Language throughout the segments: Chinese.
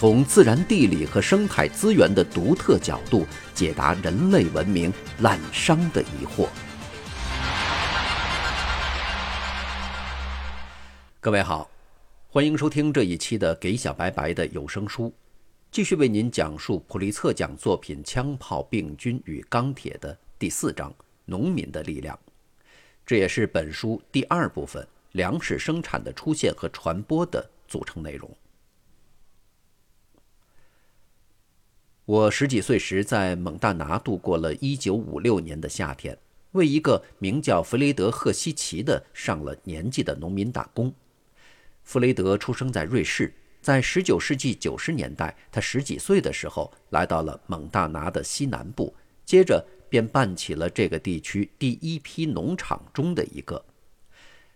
从自然地理和生态资源的独特角度解答人类文明滥觞的疑惑。各位好，欢迎收听这一期的《给小白白的有声书》，继续为您讲述普利策奖作品《枪炮、病菌与钢铁》的第四章“农民的力量”。这也是本书第二部分“粮食生产的出现和传播”的组成内容。我十几岁时在蒙大拿度过了一九五六年的夏天，为一个名叫弗雷德·赫西奇的上了年纪的农民打工。弗雷德出生在瑞士，在十九世纪九十年代，他十几岁的时候来到了蒙大拿的西南部，接着便办起了这个地区第一批农场中的一个。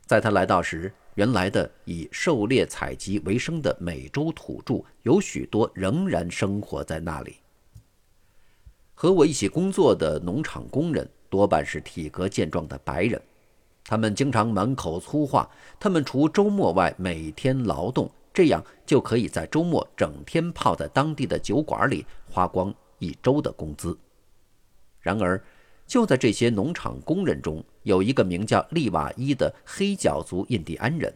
在他来到时，原来的以狩猎采集为生的美洲土著有许多仍然生活在那里。和我一起工作的农场工人多半是体格健壮的白人，他们经常满口粗话。他们除周末外每天劳动，这样就可以在周末整天泡在当地的酒馆里，花光一周的工资。然而，就在这些农场工人中，有一个名叫利瓦伊的黑脚族印第安人。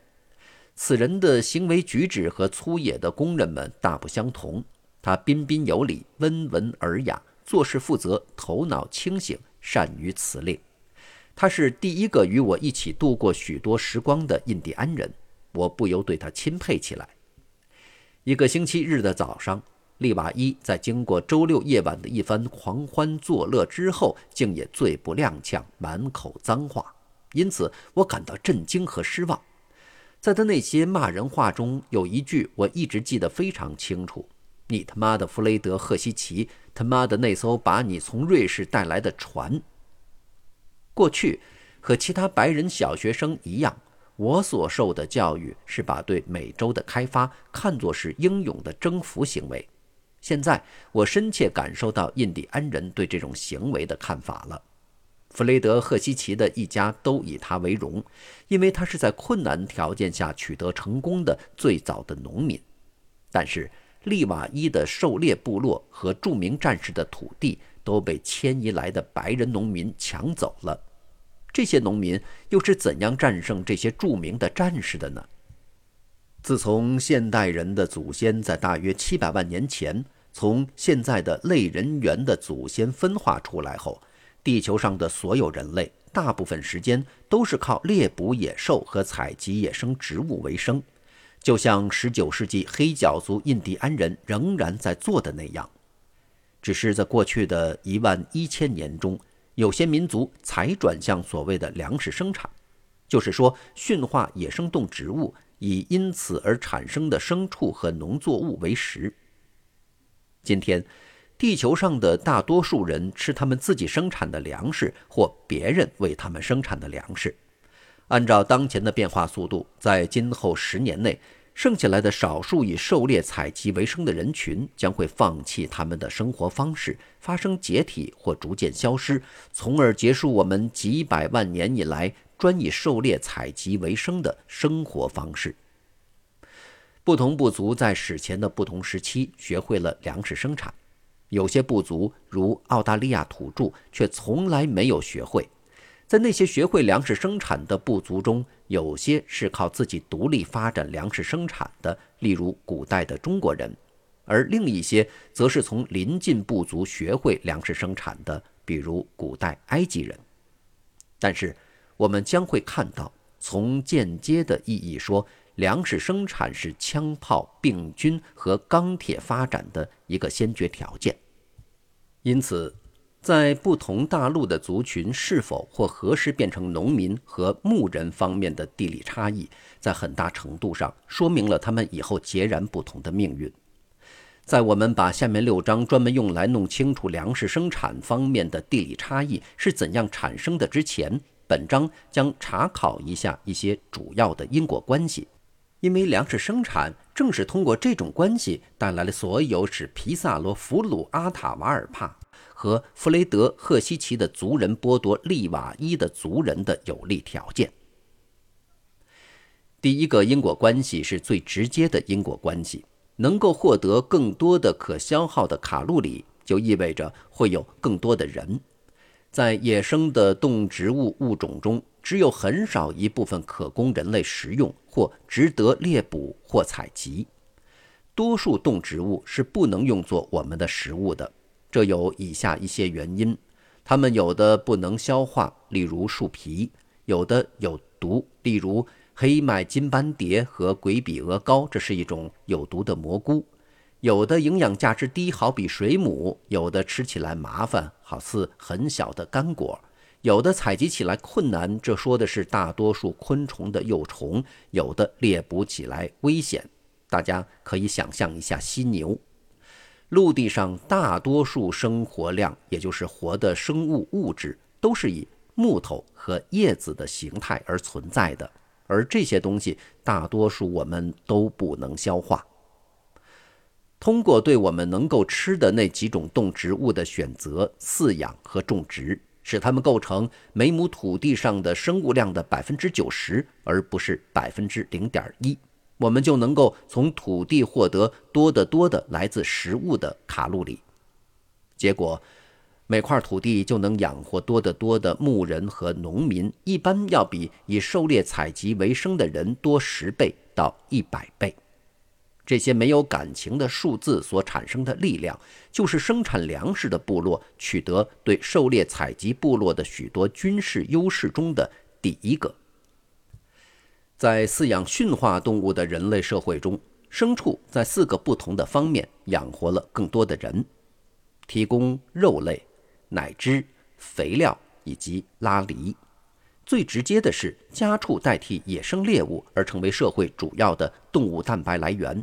此人的行为举止和粗野的工人们大不相同。他彬彬有礼，温文尔雅。做事负责，头脑清醒，善于辞令。他是第一个与我一起度过许多时光的印第安人，我不由对他钦佩起来。一个星期日的早上，利瓦伊在经过周六夜晚的一番狂欢作乐之后，竟也醉不踉跄，满口脏话。因此，我感到震惊和失望。在他那些骂人话中，有一句我一直记得非常清楚：“你他妈的弗雷德·赫西奇！”他妈的那艘把你从瑞士带来的船。过去，和其他白人小学生一样，我所受的教育是把对美洲的开发看作是英勇的征服行为。现在，我深切感受到印第安人对这种行为的看法了。弗雷德·赫西奇的一家都以他为荣，因为他是在困难条件下取得成功的最早的农民。但是，利瓦伊的狩猎部落和著名战士的土地都被迁移来的白人农民抢走了。这些农民又是怎样战胜这些著名的战士的呢？自从现代人的祖先在大约七百万年前从现在的类人猿的祖先分化出来后，地球上的所有人类大部分时间都是靠猎捕野兽和采集野生植物为生。就像19世纪黑脚族印第安人仍然在做的那样，只是在过去的一万一千年中，有些民族才转向所谓的粮食生产，就是说驯化野生动植物，以因此而产生的牲畜和农作物为食。今天，地球上的大多数人吃他们自己生产的粮食或别人为他们生产的粮食。按照当前的变化速度，在今后十年内，剩下来的少数以狩猎采集为生的人群将会放弃他们的生活方式，发生解体或逐渐消失，从而结束我们几百万年以来专以狩猎采集为生的生活方式。不同部族在史前的不同时期学会了粮食生产，有些部族如澳大利亚土著却从来没有学会。在那些学会粮食生产的部族中，有些是靠自己独立发展粮食生产的，例如古代的中国人；而另一些则是从邻近部族学会粮食生产的，比如古代埃及人。但是，我们将会看到，从间接的意义说，粮食生产是枪炮、病菌和钢铁发展的一个先决条件。因此。在不同大陆的族群是否或何时变成农民和牧人方面的地理差异，在很大程度上说明了他们以后截然不同的命运。在我们把下面六章专门用来弄清楚粮食生产方面的地理差异是怎样产生的之前，本章将查考一下一些主要的因果关系，因为粮食生产正是通过这种关系带来了所有使皮萨罗俘虏阿塔瓦尔帕和弗雷德赫西奇的族人剥夺利瓦伊的族人的有利条件。第一个因果关系是最直接的因果关系。能够获得更多的可消耗的卡路里，就意味着会有更多的人。在野生的动植物物种中，只有很少一部分可供人类食用或值得猎捕或采集。多数动植物是不能用作我们的食物的，这有以下一些原因：它们有的不能消化，例如树皮；有的有毒，例如。黑麦金斑蝶和鬼比鹅膏，这是一种有毒的蘑菇。有的营养价值低，好比水母；有的吃起来麻烦，好似很小的干果；有的采集起来困难，这说的是大多数昆虫的幼虫；有的猎捕起来危险。大家可以想象一下犀牛。陆地上大多数生活量，也就是活的生物物质，都是以木头和叶子的形态而存在的。而这些东西大多数我们都不能消化。通过对我们能够吃的那几种动植物的选择、饲养和种植，使它们构成每亩土地上的生物量的百分之九十，而不是百分之零点一，我们就能够从土地获得多得多的来自食物的卡路里。结果。每块土地就能养活多得多的牧人和农民，一般要比以狩猎采集为生的人多十倍到一百倍。这些没有感情的数字所产生的力量，就是生产粮食的部落取得对狩猎采集部落的许多军事优势中的第一个。在饲养驯化动物的人类社会中，牲畜在四个不同的方面养活了更多的人，提供肉类。奶汁、肥料以及拉犁，最直接的是家畜代替野生猎物而成为社会主要的动物蛋白来源。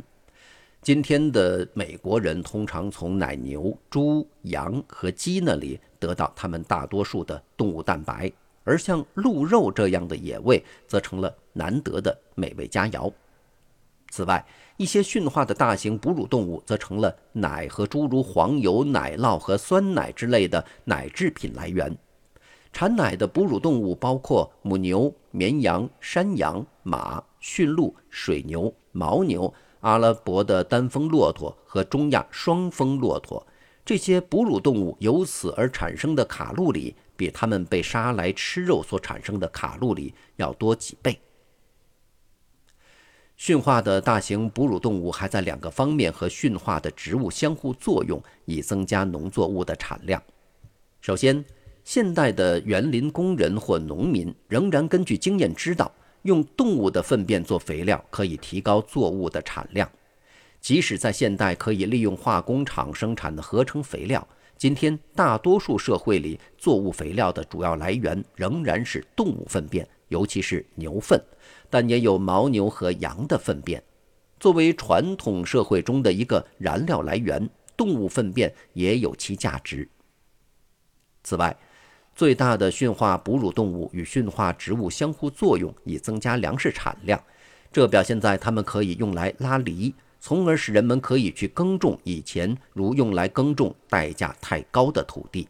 今天的美国人通常从奶牛、猪、羊和鸡那里得到他们大多数的动物蛋白，而像鹿肉这样的野味则成了难得的美味佳肴。此外，一些驯化的大型哺乳动物则成了奶和诸如黄油、奶酪和酸奶之类的奶制品来源。产奶的哺乳动物包括母牛、绵羊、山羊、马、驯鹿、水牛、牦牛、阿拉伯的单峰骆驼和中亚双峰骆驼。这些哺乳动物由此而产生的卡路里，比它们被杀来吃肉所产生的卡路里要多几倍。驯化的大型哺乳动物还在两个方面和驯化的植物相互作用，以增加农作物的产量。首先，现代的园林工人或农民仍然根据经验知道，用动物的粪便做肥料可以提高作物的产量。即使在现代可以利用化工厂生产的合成肥料，今天大多数社会里作物肥料的主要来源仍然是动物粪便，尤其是牛粪。但也有牦牛和羊的粪便，作为传统社会中的一个燃料来源，动物粪便也有其价值。此外，最大的驯化哺乳动物与驯化植物相互作用，以增加粮食产量。这表现在它们可以用来拉犁，从而使人们可以去耕种以前如用来耕种代价太高的土地。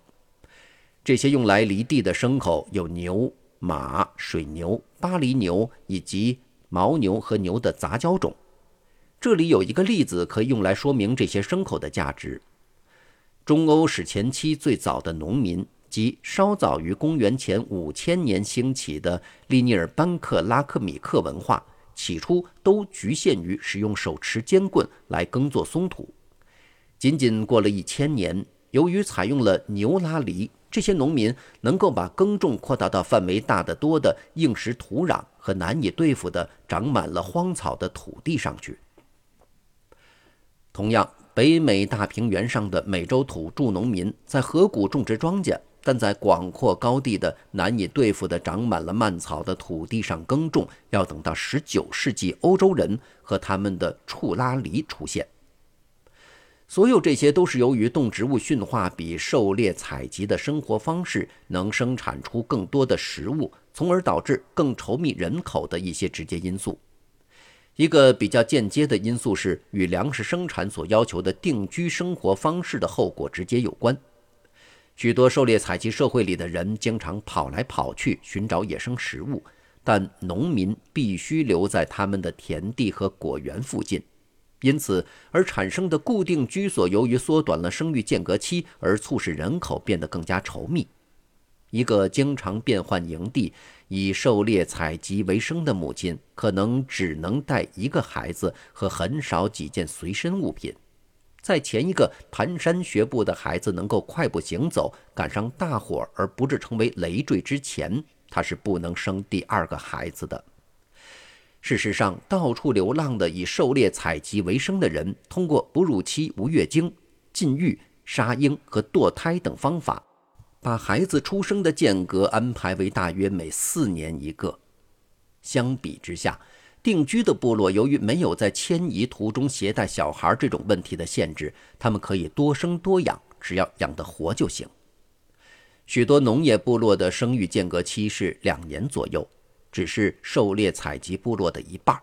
这些用来犁地的牲口有牛。马、水牛、巴黎牛以及牦牛和牛的杂交种。这里有一个例子可以用来说明这些牲口的价值。中欧史前期最早的农民，即稍早于公元前五千年兴起的利尼尔班克拉克米克文化，起初都局限于使用手持尖棍来耕作松土。仅仅过了一千年，由于采用了牛拉犁。这些农民能够把耕种扩大到范围大得多的硬实土壤和难以对付的长满了荒草的土地上去。同样，北美大平原上的美洲土著农民在河谷种植庄稼，但在广阔高地的难以对付的长满了蔓草的土地上耕种，要等到19世纪欧洲人和他们的畜拉犁出现。所有这些都是由于动植物驯化比狩猎采集的生活方式能生产出更多的食物，从而导致更稠密人口的一些直接因素。一个比较间接的因素是与粮食生产所要求的定居生活方式的后果直接有关。许多狩猎采集社会里的人经常跑来跑去寻找野生食物，但农民必须留在他们的田地和果园附近。因此而产生的固定居所，由于缩短了生育间隔期，而促使人口变得更加稠密。一个经常变换营地、以狩猎采集为生的母亲，可能只能带一个孩子和很少几件随身物品。在前一个蹒跚学步的孩子能够快步行走，赶上大伙而不致成为累赘之前，他是不能生第二个孩子的。事实上，到处流浪的以狩猎采集为生的人，通过哺乳期无月经、禁欲、杀婴和堕胎等方法，把孩子出生的间隔安排为大约每四年一个。相比之下，定居的部落由于没有在迁移途中携带小孩这种问题的限制，他们可以多生多养，只要养得活就行。许多农业部落的生育间隔期是两年左右。只是狩猎采集部落的一半。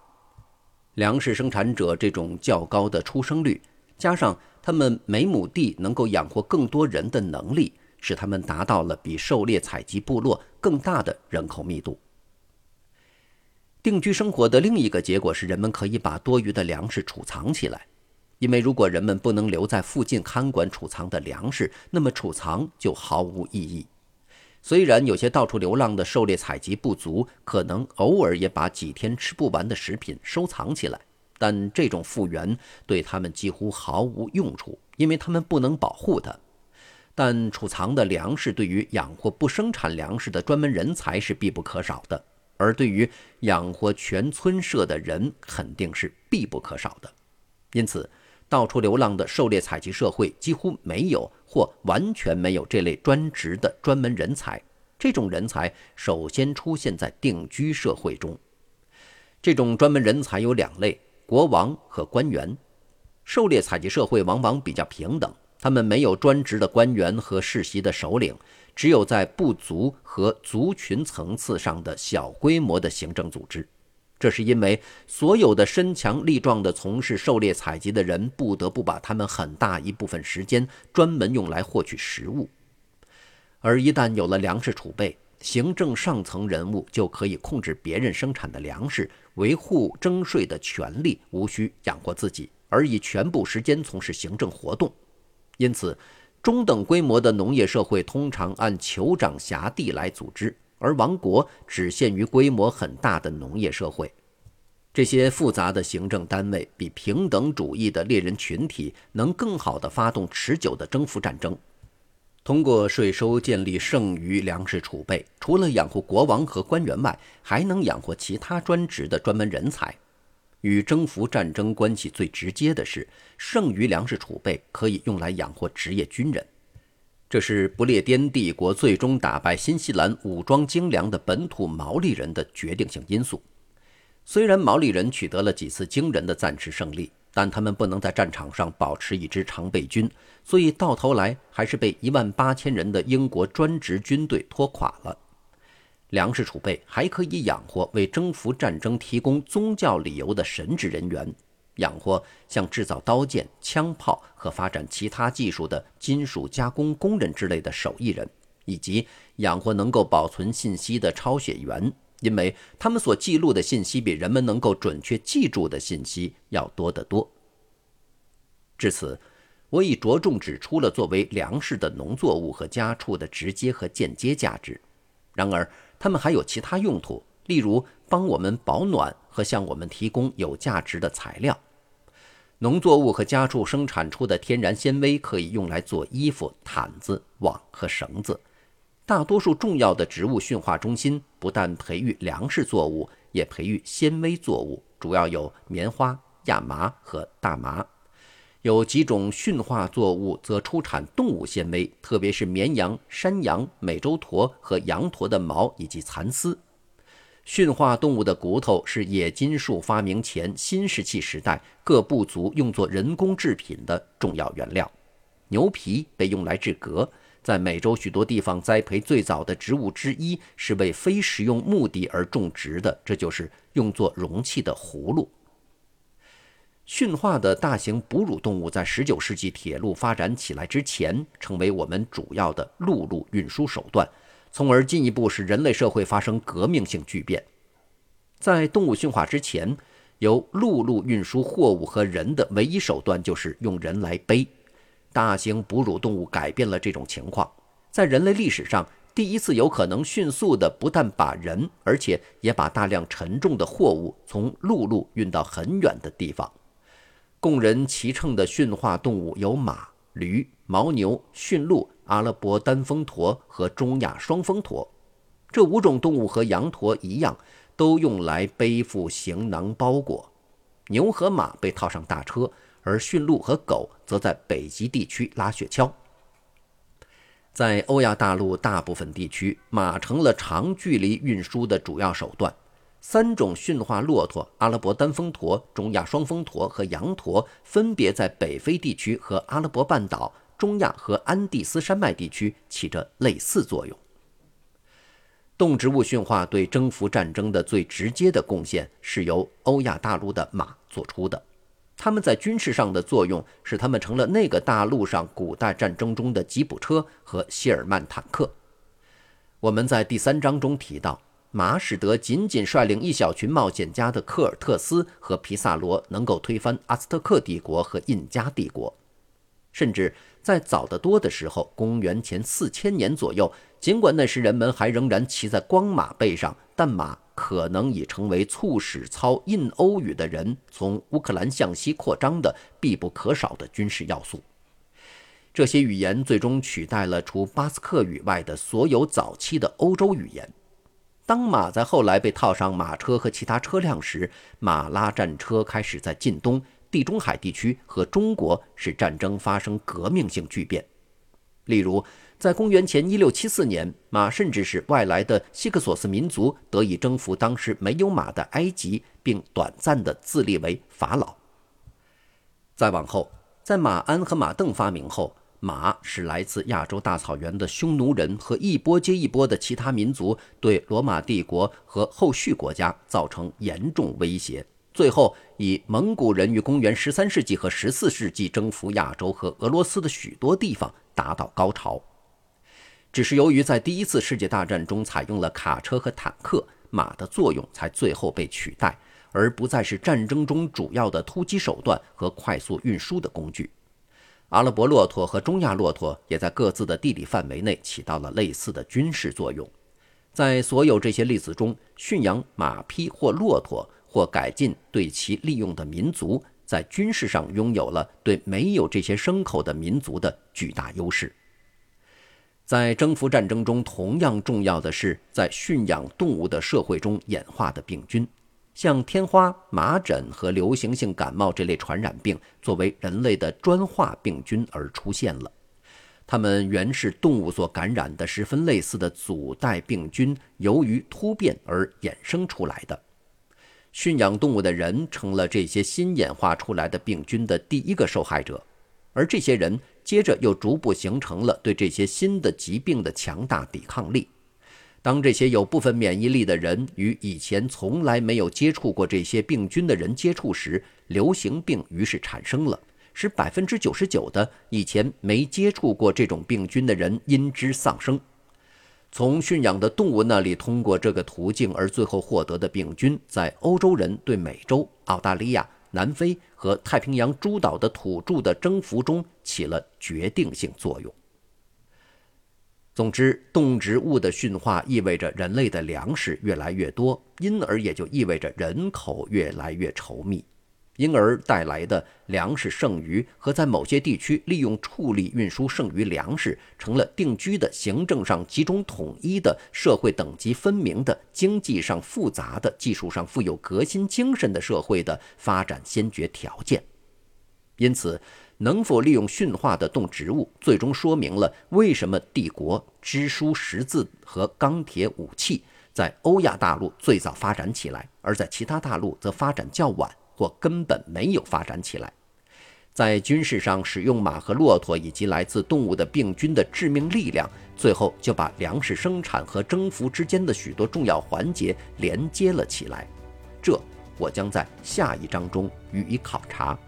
粮食生产者这种较高的出生率，加上他们每亩地能够养活更多人的能力，使他们达到了比狩猎采集部落更大的人口密度。定居生活的另一个结果是，人们可以把多余的粮食储藏起来，因为如果人们不能留在附近看管储藏的粮食，那么储藏就毫无意义。虽然有些到处流浪的狩猎采集部族可能偶尔也把几天吃不完的食品收藏起来，但这种复原对他们几乎毫无用处，因为他们不能保护它。但储藏的粮食对于养活不生产粮食的专门人才是必不可少的，而对于养活全村社的人肯定是必不可少的。因此。到处流浪的狩猎采集社会几乎没有或完全没有这类专职的专门人才。这种人才首先出现在定居社会中。这种专门人才有两类：国王和官员。狩猎采集社会往往比较平等，他们没有专职的官员和世袭的首领，只有在部族和族群层次上的小规模的行政组织。这是因为所有的身强力壮的从事狩猎采集的人不得不把他们很大一部分时间专门用来获取食物，而一旦有了粮食储备，行政上层人物就可以控制别人生产的粮食，维护征税的权利，无需养活自己，而以全部时间从事行政活动。因此，中等规模的农业社会通常按酋长辖地来组织。而王国只限于规模很大的农业社会，这些复杂的行政单位比平等主义的猎人群体能更好地发动持久的征服战争。通过税收建立剩余粮食储备，除了养活国王和官员外，还能养活其他专职的专门人才。与征服战争关系最直接的是，剩余粮食储备可以用来养活职业军人。这是不列颠帝国最终打败新西兰武装精良的本土毛利人的决定性因素。虽然毛利人取得了几次惊人的暂时胜利，但他们不能在战场上保持一支常备军，所以到头来还是被一万八千人的英国专职军队拖垮了。粮食储备还可以养活为征服战争提供宗教理由的神职人员。养活像制造刀剑、枪炮和发展其他技术的金属加工工人之类的手艺人，以及养活能够保存信息的抄写员，因为他们所记录的信息比人们能够准确记住的信息要多得多。至此，我已着重指出了作为粮食的农作物和家畜的直接和间接价值。然而，它们还有其他用途。例如，帮我们保暖和向我们提供有价值的材料。农作物和家畜生产出的天然纤维可以用来做衣服、毯子、网和绳子。大多数重要的植物驯化中心不但培育粮食作物，也培育纤维作物，主要有棉花、亚麻和大麻。有几种驯化作物则出产动物纤维，特别是绵羊、山羊、美洲驼和羊驼的毛以及蚕丝。驯化动物的骨头是冶金术发明前新石器时代各部族用作人工制品的重要原料。牛皮被用来制革，在美洲许多地方栽培最早的植物之一是为非食用目的而种植的，这就是用作容器的葫芦。驯化的大型哺乳动物在19世纪铁路发展起来之前，成为我们主要的陆路运输手段。从而进一步使人类社会发生革命性巨变。在动物驯化之前，由陆路运输货物和人的唯一手段就是用人来背。大型哺乳动物改变了这种情况，在人类历史上第一次有可能迅速地不但把人，而且也把大量沉重的货物从陆路运到很远的地方。供人骑乘的驯化动物有马、驴、牦牛、驯鹿。阿拉伯单峰驼和中亚双峰驼，这五种动物和羊驼一样，都用来背负行囊包裹。牛和马被套上大车，而驯鹿和狗则在北极地区拉雪橇。在欧亚大陆大部分地区，马成了长距离运输的主要手段。三种驯化骆驼——阿拉伯单峰驼、中亚双峰驼和羊驼，分别在北非地区和阿拉伯半岛。中亚和安第斯山脉地区起着类似作用。动植物驯化对征服战争的最直接的贡献是由欧亚大陆的马做出的。它们在军事上的作用使它们成了那个大陆上古代战争中的吉普车和谢尔曼坦克。我们在第三章中提到，马使得仅仅率领一小群冒险家的科尔特斯和皮萨罗能够推翻阿斯特克帝国和印加帝国，甚至。在早得多的时候，公元前四千年左右，尽管那时人们还仍然骑在光马背上，但马可能已成为促使操印欧语的人从乌克兰向西扩张的必不可少的军事要素。这些语言最终取代了除巴斯克语外的所有早期的欧洲语言。当马在后来被套上马车和其他车辆时，马拉战车开始在近东。地中海地区和中国使战争发生革命性巨变，例如，在公元前一六七四年，马甚至使外来的希克索斯民族得以征服当时没有马的埃及，并短暂地自立为法老。再往后，在马鞍和马镫发明后，马是来自亚洲大草原的匈奴人和一波接一波的其他民族对罗马帝国和后续国家造成严重威胁。最后，以蒙古人于公元十三世纪和十四世纪征服亚洲和俄罗斯的许多地方达到高潮。只是由于在第一次世界大战中采用了卡车和坦克，马的作用才最后被取代，而不再是战争中主要的突击手段和快速运输的工具。阿拉伯骆驼和中亚骆驼也在各自的地理范围内起到了类似的军事作用。在所有这些例子中，驯养马匹或骆驼。或改进对其利用的民族，在军事上拥有了对没有这些牲口的民族的巨大优势。在征服战争中，同样重要的是在驯养动物的社会中演化的病菌，像天花、麻疹和流行性感冒这类传染病，作为人类的专化病菌而出现了。它们原是动物所感染的十分类似的祖代病菌，由于突变而衍生出来的。驯养动物的人成了这些新演化出来的病菌的第一个受害者，而这些人接着又逐步形成了对这些新的疾病的强大抵抗力。当这些有部分免疫力的人与以前从来没有接触过这些病菌的人接触时，流行病于是产生了，使百分之九十九的以前没接触过这种病菌的人因之丧生。从驯养的动物那里通过这个途径而最后获得的病菌，在欧洲人对美洲、澳大利亚、南非和太平洋诸岛的土著的征服中起了决定性作用。总之，动植物的驯化意味着人类的粮食越来越多，因而也就意味着人口越来越稠密。因而带来的粮食剩余和在某些地区利用畜力运输剩余粮食，成了定居的、行政上集中统一的、社会等级分明的、经济上复杂的、技术上富有革新精神的社会的发展先决条件。因此，能否利用驯化的动植物，最终说明了为什么帝国、支书、识字和钢铁武器在欧亚大陆最早发展起来，而在其他大陆则发展较晚或根本没有发展起来。在军事上使用马和骆驼以及来自动物的病菌的致命力量，最后就把粮食生产和征服之间的许多重要环节连接了起来。这我将在下一章中予以考察。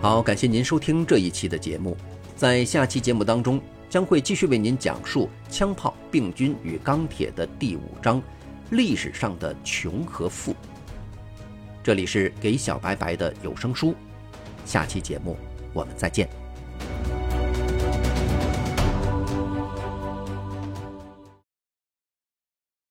好，感谢您收听这一期的节目。在下期节目当中，将会继续为您讲述枪炮、病菌与钢铁的第五章：历史上的穷和富。这里是给小白白的有声书，下期节目我们再见。